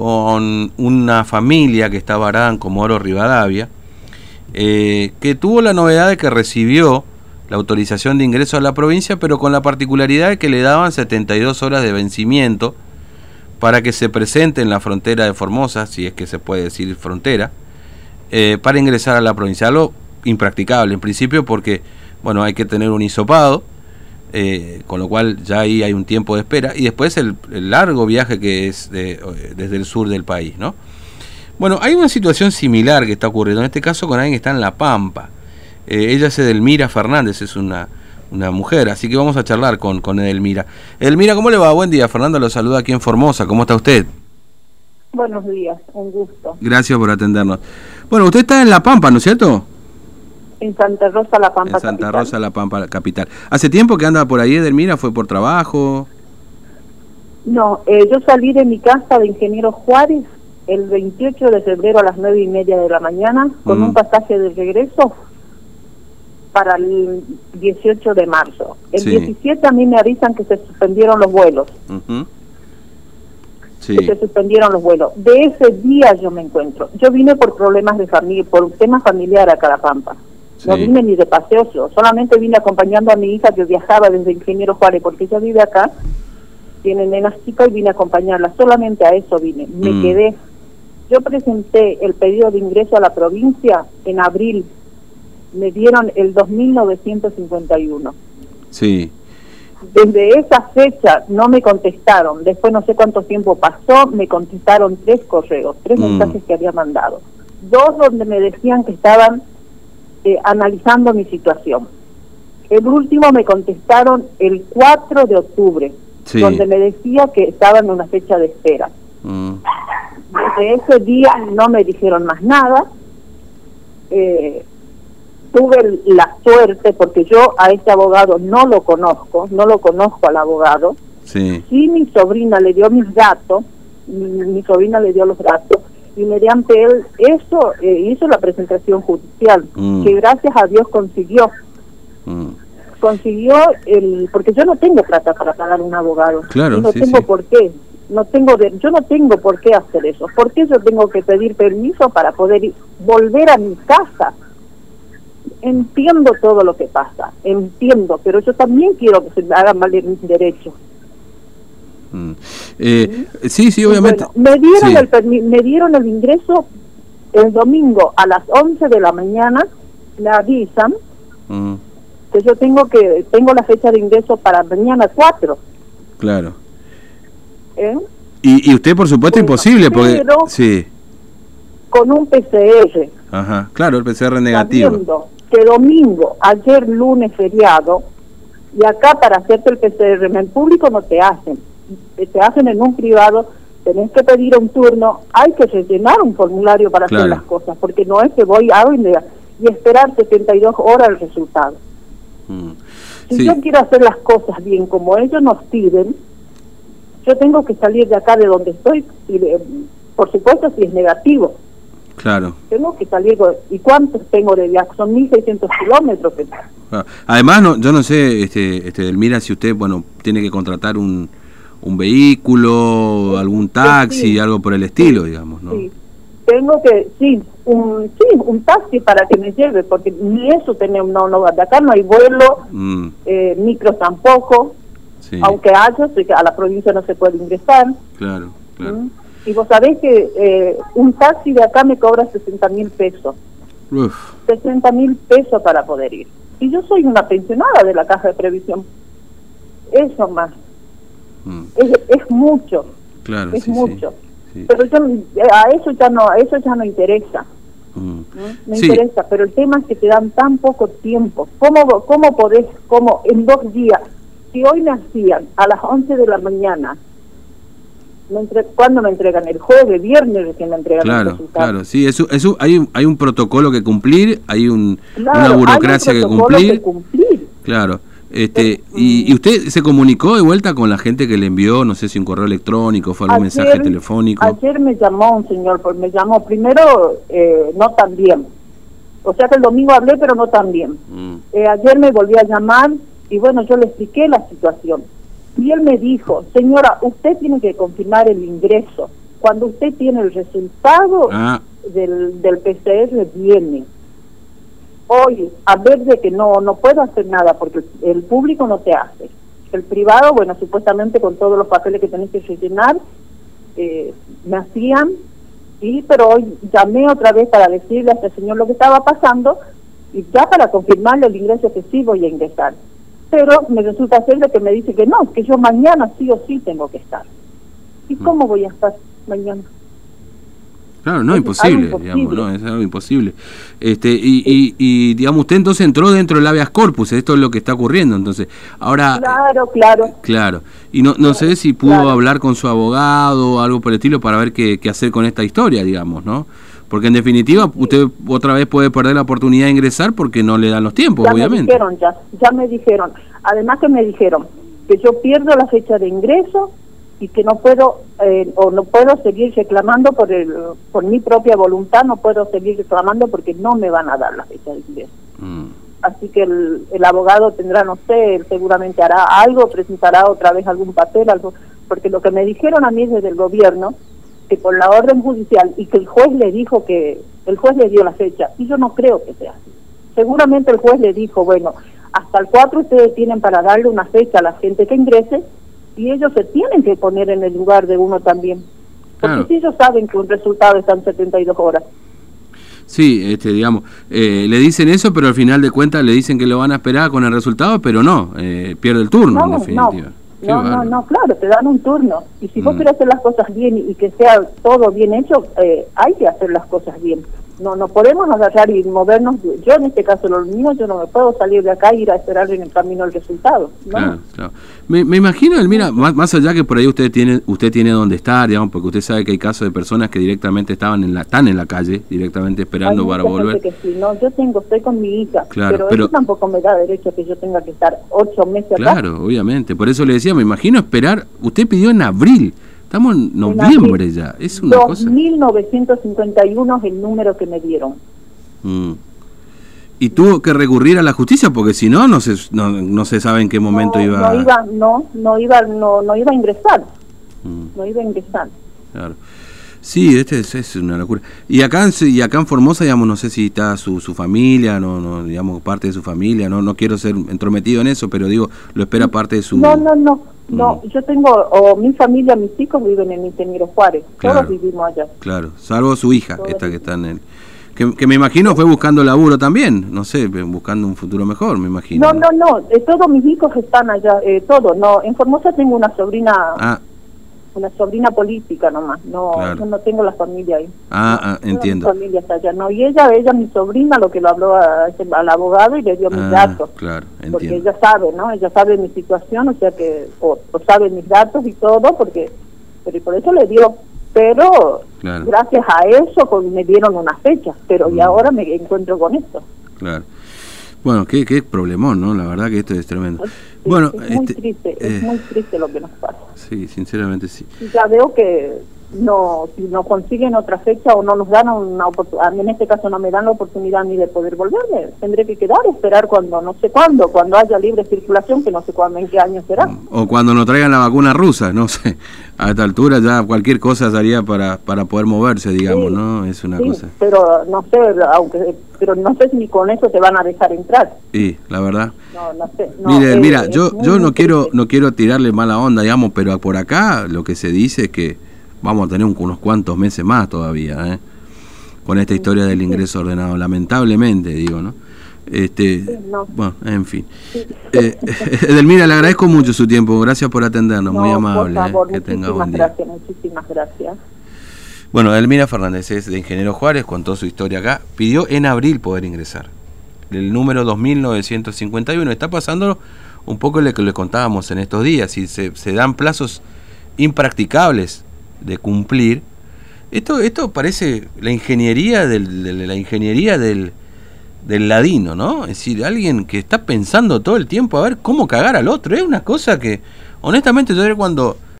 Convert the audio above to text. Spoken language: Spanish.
con una familia que está varada en Comoro Rivadavia, eh, que tuvo la novedad de que recibió la autorización de ingreso a la provincia, pero con la particularidad de que le daban 72 horas de vencimiento para que se presente en la frontera de Formosa, si es que se puede decir frontera, eh, para ingresar a la provincia. Algo impracticable en principio porque, bueno, hay que tener un hisopado, eh, con lo cual ya ahí hay un tiempo de espera, y después el, largo viaje que es desde el sur del país, ¿no? Bueno, hay una situación similar que está ocurriendo, en este caso con alguien que está en La Pampa. Eh, ella es Edelmira Fernández, es una, una mujer, así que vamos a charlar con, con Edelmira. Edelmira, ¿cómo le va? Buen día, Fernando lo saluda aquí en Formosa, ¿cómo está usted? Buenos días, un gusto. Gracias por atendernos. Bueno, usted está en La Pampa, ¿no es cierto? En Santa Rosa, La Pampa, En Santa Rosa, La Pampa, capital. ¿Hace tiempo que anda por ahí, Edelmira? ¿Fue por trabajo? No, eh, yo salí de mi casa de Ingeniero Juárez el 28 de febrero a las nueve y media de la mañana con mm. un pasaje de regreso para el 18 de marzo. El 17 a mí me avisan que se suspendieron los vuelos. sí. Que se suspendieron los vuelos. De ese día yo me encuentro. Yo vine por problemas de familia, por un tema familiar a No vine ni de paseo, solamente vine acompañando a mi hija que viajaba desde Ingeniero Juárez, porque ella vive acá, tiene nenas chicas y vine a acompañarla. Solamente a eso vine. Me mm. quedé. Yo presenté el pedido de ingreso a la provincia en abril me dieron el 2951. Sí. Desde esa fecha no me contestaron. Después no sé cuánto tiempo pasó, me contestaron tres correos, tres mm. mensajes que había mandado. Dos donde me decían que estaban eh, analizando mi situación. El último me contestaron el 4 de octubre, donde me decía que estaba en una fecha de espera. Mm. Desde ese día no me dijeron más nada. Eh, tuve la suerte, porque yo a este abogado no lo conozco, no lo conozco al abogado, sí, y mi sobrina le dio mis datos, mi, sobrina le dio los datos, y mediante él eso eh, hizo la presentación judicial, mm. que gracias a Dios consiguió. Mm. Consiguió el porque yo no tengo plata para pagar un abogado. Claro, no tengo por qué. No tengo de, yo no tengo por qué hacer eso. ¿Por qué yo tengo que pedir permiso para poder volver a mi casa? entiendo todo lo que pasa, entiendo, pero yo también quiero que se hagan valer mis derechos. Mm. Eh, sí, sí, obviamente. me, dieron el, me dieron el ingreso el domingo a las 11 de la mañana, me avisan mm. que yo tengo que tengo la fecha de ingreso para mañana 4. Claro. ¿Eh? Y, y usted, por supuesto, imposible, porque... Sí. Con un PCR. Ajá, claro, el PCR negativo que domingo, ayer lunes feriado, y acá para hacerte el PCR en el público no te hacen, te hacen en un privado, tenés que pedir un turno, hay que rellenar un formulario para hacer las cosas, porque no es que voy a y esperar 72 horas el resultado. Mm. Si yo quiero hacer las cosas bien como ellos nos piden, yo tengo que salir de acá de donde estoy, y por supuesto si es negativo. Claro. Tengo que salir, ¿y cuántos tengo de viaje? Son 1.600 kilómetros. Ah, además, no, yo no sé, este, este, mira si usted, bueno, tiene que contratar un, un vehículo, algún taxi, algo por el estilo, digamos, ¿no? Sí, tengo que, sí, un, sí, un taxi para que me lleve, porque ni eso tenemos, no, no, de acá no hay vuelo, mm. eh, micros tampoco, aunque haya, a la provincia no se puede ingresar. Claro, claro. ¿Mm? Y vos sabés que eh, un taxi de acá me cobra 60 mil pesos. Uf. 60 mil pesos para poder ir. Y yo soy una pensionada de la caja de previsión. Eso más. Mm. Es, es, mucho. Claro, es mucho. Pero yo, a eso ya no, a eso ya no interesa. Mm. Me interesa, pero el tema es que te dan tan poco tiempo. ¿Cómo, cómo podés, cómo en dos días, si hoy me hacían a las 11 de la mañana ¿Cuándo me entregan? ¿El jueves, viernes que me entregan claro, Claro, sí, eso, eso hay, un, hay un protocolo que cumplir, hay un, una burocracia que, cumplir. Claro. Este, y, usted se comunicó de vuelta con la gente que le envió, no sé si un correo electrónico, fue algún mensaje telefónico? Ayer me llamó un señor, pues me llamó primero eh, no tan bien. O sea que el domingo hablé, pero no tan bien. Mm. Eh, ayer me volví a llamar y bueno, yo le expliqué la situación y él me dijo, señora, usted tiene que confirmar el ingreso cuando usted tiene el resultado ah. del, del PCR, viene. Hoy, a ver de que no, no puedo hacer nada porque el público no te hace. El privado, bueno, supuestamente con todos los papeles que tenés que rellenar, eh, me hacían, y pero hoy llamé otra vez para decirle a este señor lo que estaba pasando y ya para confirmarle el ingreso que sí voy a ingresar. Pero me resulta ser de que me dice que no, que yo mañana sí o sí tengo que estar. ¿Y mm. cómo voy a estar mañana? Claro, no, es imposible, digamos, no, es algo imposible. Este, y, y, digamos, usted entonces entró dentro del habeas corpus, esto es lo que está ocurriendo, entonces. Ahora. Claro, claro. Claro. Y no, no sé si pudo hablar con su abogado o algo por el estilo para ver qué, qué hacer con esta historia, digamos, ¿no? Porque en definitiva, usted otra vez puede perder la oportunidad de ingresar porque no le dan los tiempos, obviamente. Me dijeron, ya, ya me dijeron. Además que me dijeron que yo pierdo la fecha de ingreso y que no puedo eh, o no puedo seguir reclamando por el por mi propia voluntad no puedo seguir reclamando porque no me van a dar la fecha de ingreso mm. así que el, el, abogado tendrá no sé seguramente hará algo presentará otra vez algún papel algo porque lo que me dijeron a mí desde el gobierno que por la orden judicial y que el juez le dijo que el juez le dio la fecha y yo no creo que sea así seguramente el juez le dijo bueno hasta el 4 ustedes tienen para darle una fecha a la gente que ingrese y ellos se tienen que poner en el lugar de uno también. Porque si ellos saben que un resultado está en 72 horas. Sí, este, digamos, eh, le dicen eso, pero al final de cuentas le dicen que lo van a esperar con el resultado, pero no, eh, pierde el turno, en definitiva. No, no, no, claro, te dan un turno. Y si vos mm. querés hacer las cosas bien y, que sea todo bien hecho, eh, hay que hacer las cosas bien no no podemos agarrar y movernos. Yo en este caso, los míos, yo no me puedo salir de acá e ir a esperar en el camino el resultado. Claro, claro. Me, me, imagino, mira más, más, allá que por ahí usted tiene usted tiene donde estar, digamos, porque usted sabe que hay casos de personas que directamente estaban en la están en la calle, directamente esperando para volver. Que sí, no, yo tengo, estoy con mi hija, pero, eso tampoco me da derecho a que yo tenga que estar ocho meses acá. Claro, obviamente. Por eso le decía, me imagino esperar. Usted pidió en abril. Estamos en noviembre ya, es una 2.951 es el número que me dieron. Mm. Y tuvo que recurrir a la justicia porque si no, no se, no, no se sabe en qué momento iba... No iba, no, no iba, no, no iba a ingresar. Mm. No iba a ingresar. Claro. Sí, este es, es, una locura. Y acá, y acá en Formosa, digamos, no sé si está su, su familia, no, no, digamos, parte de su familia, no, no quiero ser entrometido en eso, pero digo, lo espera parte de su... No, no, no. No, yo tengo, o mi familia, mis hijos viven en Ingeniero Juárez, todos vivimos allá. Claro, salvo su hija, esta que está en el... Que, me imagino fue buscando laburo también, no sé, buscando un futuro mejor, me imagino. No, no, no, eh, todos mis hijos están allá, eh, todos, no, en Formosa tengo una sobrina... Ah una sobrina política nomás, no, yo no tengo la familia ahí. Ah, ah entiendo. familia está allá, no, y ella, ella, mi sobrina, lo que lo habló al abogado y le dio mis ah, datos. Claro, entiendo. Porque ella sabe, ¿no? Ella sabe mi situación, o sea que, o, sabe mis datos y todo, porque, pero por eso le dio. Pero gracias a eso pues, me dieron una fecha, pero y mm. ahora me encuentro con esto. Claro. Bueno, qué, qué problemón, ¿no? La verdad que esto es tremendo. bueno, es muy este, triste, es eh, muy triste lo que nos pasa. Sí, sinceramente sí. Ya veo que no si no consiguen otra fecha o no nos dan una oportunidad, en este caso no me dan la oportunidad ni de poder volverme, tendré que quedar, esperar cuando, no sé cuándo, cuando haya libre circulación, que no sé cuándo, en qué año será. O cuando nos traigan la vacuna rusa, no sé, a esta altura ya cualquier cosa sería para, para poder moverse, digamos, ¿no? Es una cosa. pero no sé, aunque pero no sé si ni con eso te van a dejar entrar. Sí, la verdad. No, no sé. Mire, mira, yo, yo no quiero, no quiero tirarle mala onda, digamos, pero por acá lo que se dice es que vamos a tener unos cuantos meses más todavía, ¿eh? con esta historia del ingreso ordenado, lamentablemente, digo, ¿no? Este, Bueno, en fin. Eh, Edelmira, le agradezco mucho su tiempo, gracias por atendernos, muy amable. ¿eh? que tenga buen día. Gracias, muchísimas gracias. Bueno, Edelmira Fernández es de Ingeniero Juárez, contó su historia acá, pidió en abril poder ingresar. El número 2951 está pasando un poco lo que le contábamos en estos días, y se, se dan plazos impracticables de cumplir. Esto, esto parece la ingeniería del, la ingeniería del, del ladino, ¿no? Es decir, alguien que está pensando todo el tiempo a ver cómo cagar al otro. Es una cosa que, honestamente, yo cuando